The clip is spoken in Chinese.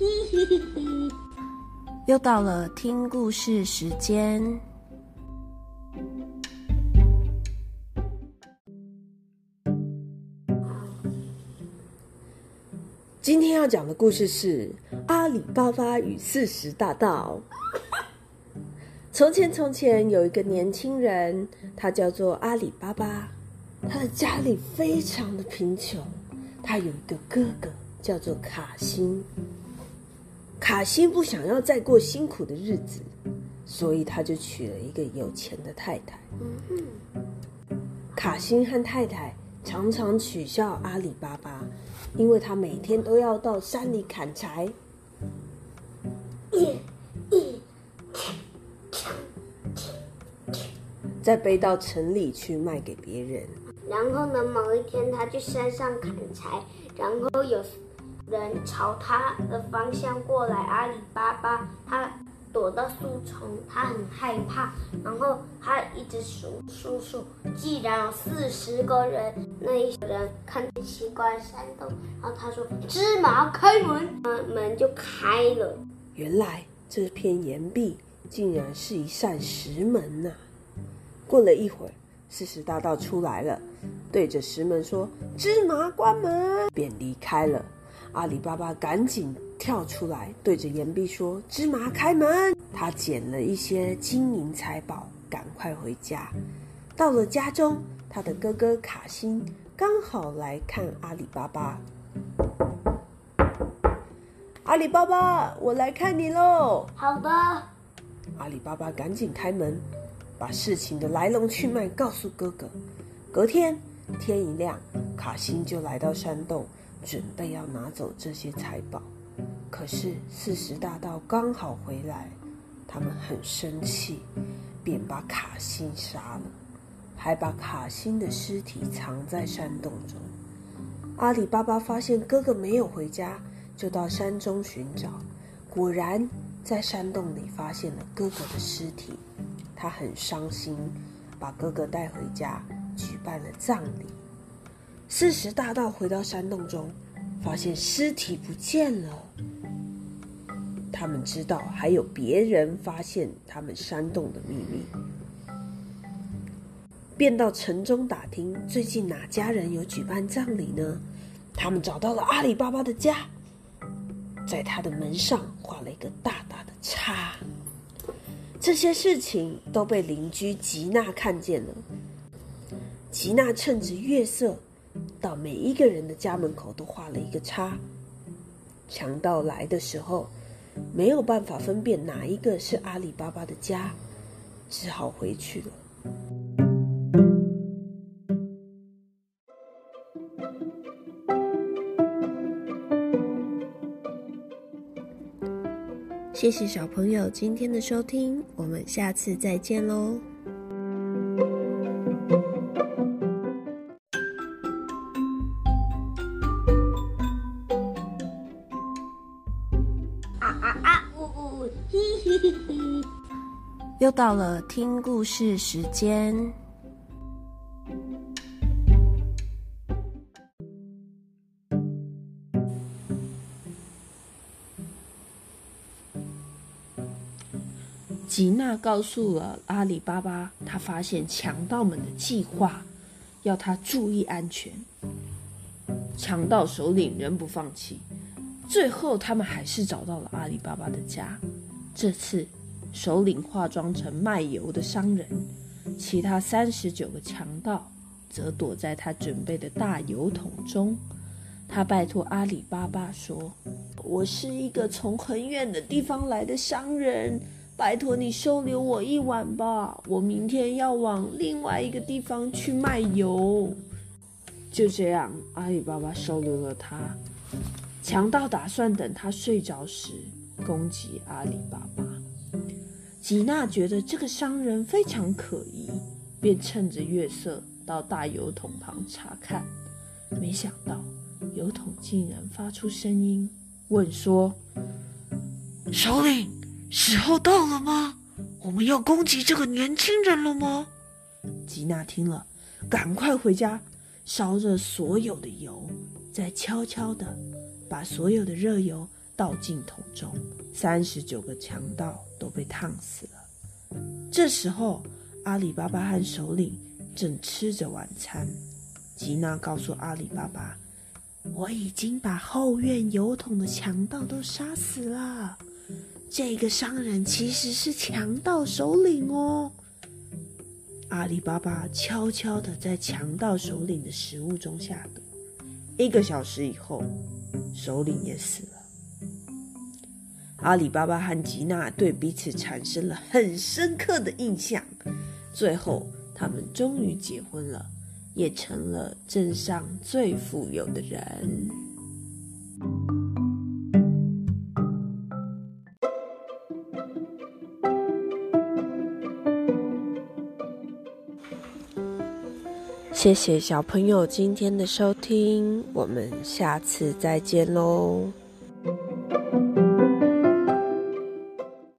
又到了听故事时间。今天要讲的故事是《阿里巴巴与四十大盗》。从前，从前有一个年轻人，他叫做阿里巴巴。他的家里非常的贫穷，他有一个哥哥叫做卡辛。卡辛不想要再过辛苦的日子，所以他就娶了一个有钱的太太。卡辛和太太常常取笑阿里巴巴，因为他每天都要到山里砍柴，再背到城里去卖给别人。然后呢，某一天他去山上砍柴，然后有。人朝他的方向过来，阿里巴巴他躲到树丛，他很害怕，然后他一直数数数，既然有四十个人，那一人看见奇怪山洞，然后他说：“芝麻开门。”门门就开了。原来这片岩壁竟然是一扇石门呐！过了一会儿，四十大盗出来了，对着石门说：“芝麻关门。”便离开了。阿里巴巴赶紧跳出来，对着岩壁说：“芝麻开门！”他捡了一些金银财宝，赶快回家。到了家中，他的哥哥卡辛刚好来看阿里巴巴。阿里巴巴，我来看你喽！好的。阿里巴巴赶紧开门，把事情的来龙去脉告诉哥哥。隔天天一亮，卡辛就来到山洞。准备要拿走这些财宝，可是四十大盗刚好回来，他们很生气，便把卡辛杀了，还把卡辛的尸体藏在山洞中。阿里巴巴发现哥哥没有回家，就到山中寻找，果然在山洞里发现了哥哥的尸体，他很伤心，把哥哥带回家，举办了葬礼。四十大盗回到山洞中，发现尸体不见了。他们知道还有别人发现他们山洞的秘密，便到城中打听最近哪家人有举办葬礼呢？他们找到了阿里巴巴的家，在他的门上画了一个大大的叉。这些事情都被邻居吉娜看见了。吉娜趁着月色。到每一个人的家门口都画了一个叉。强盗来的时候，没有办法分辨哪一个是阿里巴巴的家，只好回去了。谢谢小朋友今天的收听，我们下次再见喽。又到了听故事时间。吉娜告诉了阿里巴巴，他发现强盗们的计划，要他注意安全。强盗首领仍不放弃，最后他们还是找到了阿里巴巴的家。这次。首领化妆成卖油的商人，其他三十九个强盗则躲在他准备的大油桶中。他拜托阿里巴巴说：“我是一个从很远的地方来的商人，拜托你收留我一晚吧，我明天要往另外一个地方去卖油。”就这样，阿里巴巴收留了他。强盗打算等他睡着时攻击阿里巴巴。吉娜觉得这个商人非常可疑，便趁着月色到大油桶旁查看。没想到油桶竟然发出声音，问说：“首领，时候到了吗？我们要攻击这个年轻人了吗？”吉娜听了，赶快回家烧热所有的油，再悄悄地把所有的热油倒进桶中，三十九个强盗都被烫死了。这时候，阿里巴巴和首领正吃着晚餐。吉娜告诉阿里巴巴：“我已经把后院油桶的强盗都杀死了。这个商人其实是强盗首领哦。”阿里巴巴悄悄地在强盗首领的食物中下毒。一个小时以后，首领也死了。阿里巴巴和吉娜对彼此产生了很深刻的印象。最后，他们终于结婚了。也成了镇上最富有的人。谢谢小朋友今天的收听，我们下次再见喽。